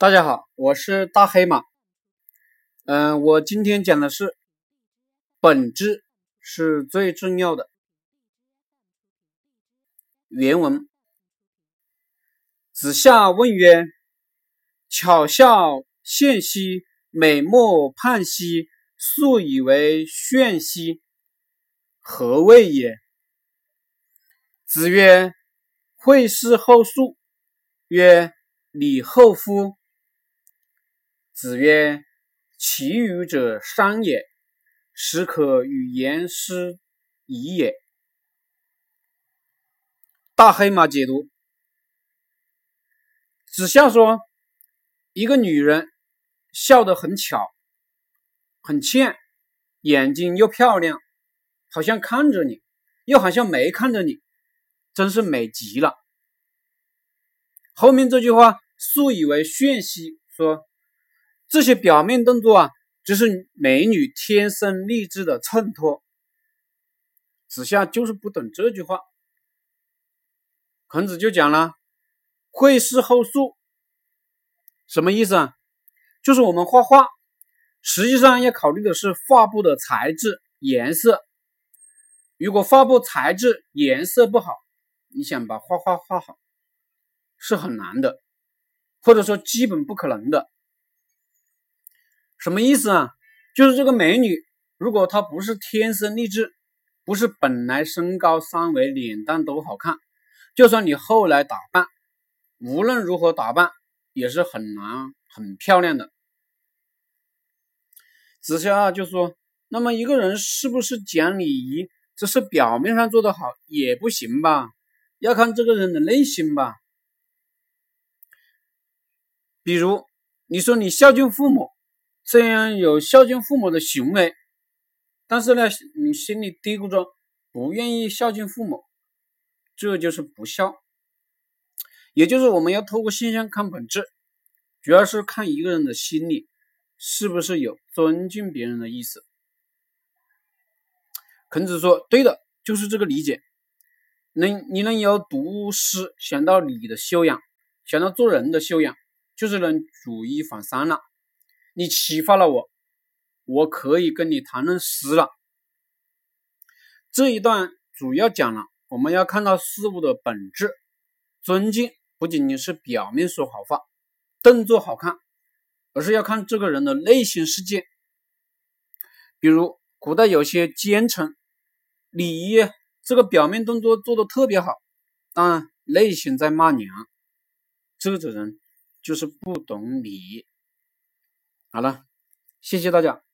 大家好，我是大黑马。嗯，我今天讲的是本质是最重要的。原文：子夏问曰：“巧笑倩兮，美目盼兮，素以为炫兮，何谓也？”子曰：“惠施后素。”曰：“礼后夫。”子曰：“其余者商也，始可与言师矣也。”大黑马解读：子夏说，一个女人笑得很巧，很倩，眼睛又漂亮，好像看着你，又好像没看着你，真是美极了。后面这句话，素以为炫兮，说。这些表面动作啊，只是美女天生丽质的衬托。子夏就是不懂这句话。孔子就讲了：“绘事后素”，什么意思啊？就是我们画画，实际上要考虑的是画布的材质、颜色。如果画布材质、颜色不好，你想把画画画好，是很难的，或者说基本不可能的。什么意思啊？就是这个美女，如果她不是天生丽质，不是本来身高三围、脸蛋都好看，就算你后来打扮，无论如何打扮，也是很难很漂亮的。子夏就说：“那么一个人是不是讲礼仪，只是表面上做得好也不行吧？要看这个人的内心吧。比如你说你孝敬父母。”虽然有孝敬父母的行为，但是呢，你心里嘀咕着不愿意孝敬父母，这就是不孝。也就是我们要透过现象看本质，主要是看一个人的心里是不是有尊敬别人的意思。孔子说：“对的，就是这个理解。能你能由读诗想到礼的修养，想到做人的修养，就是能举一反三了。”你启发了我，我可以跟你谈论诗了。这一段主要讲了我们要看到事物的本质，尊敬不仅仅是表面说好话、动作好看，而是要看这个人的内心世界。比如古代有些奸臣，礼仪这个表面动作做的特别好，但内心在骂娘，这种人就是不懂礼。好了，谢谢大家。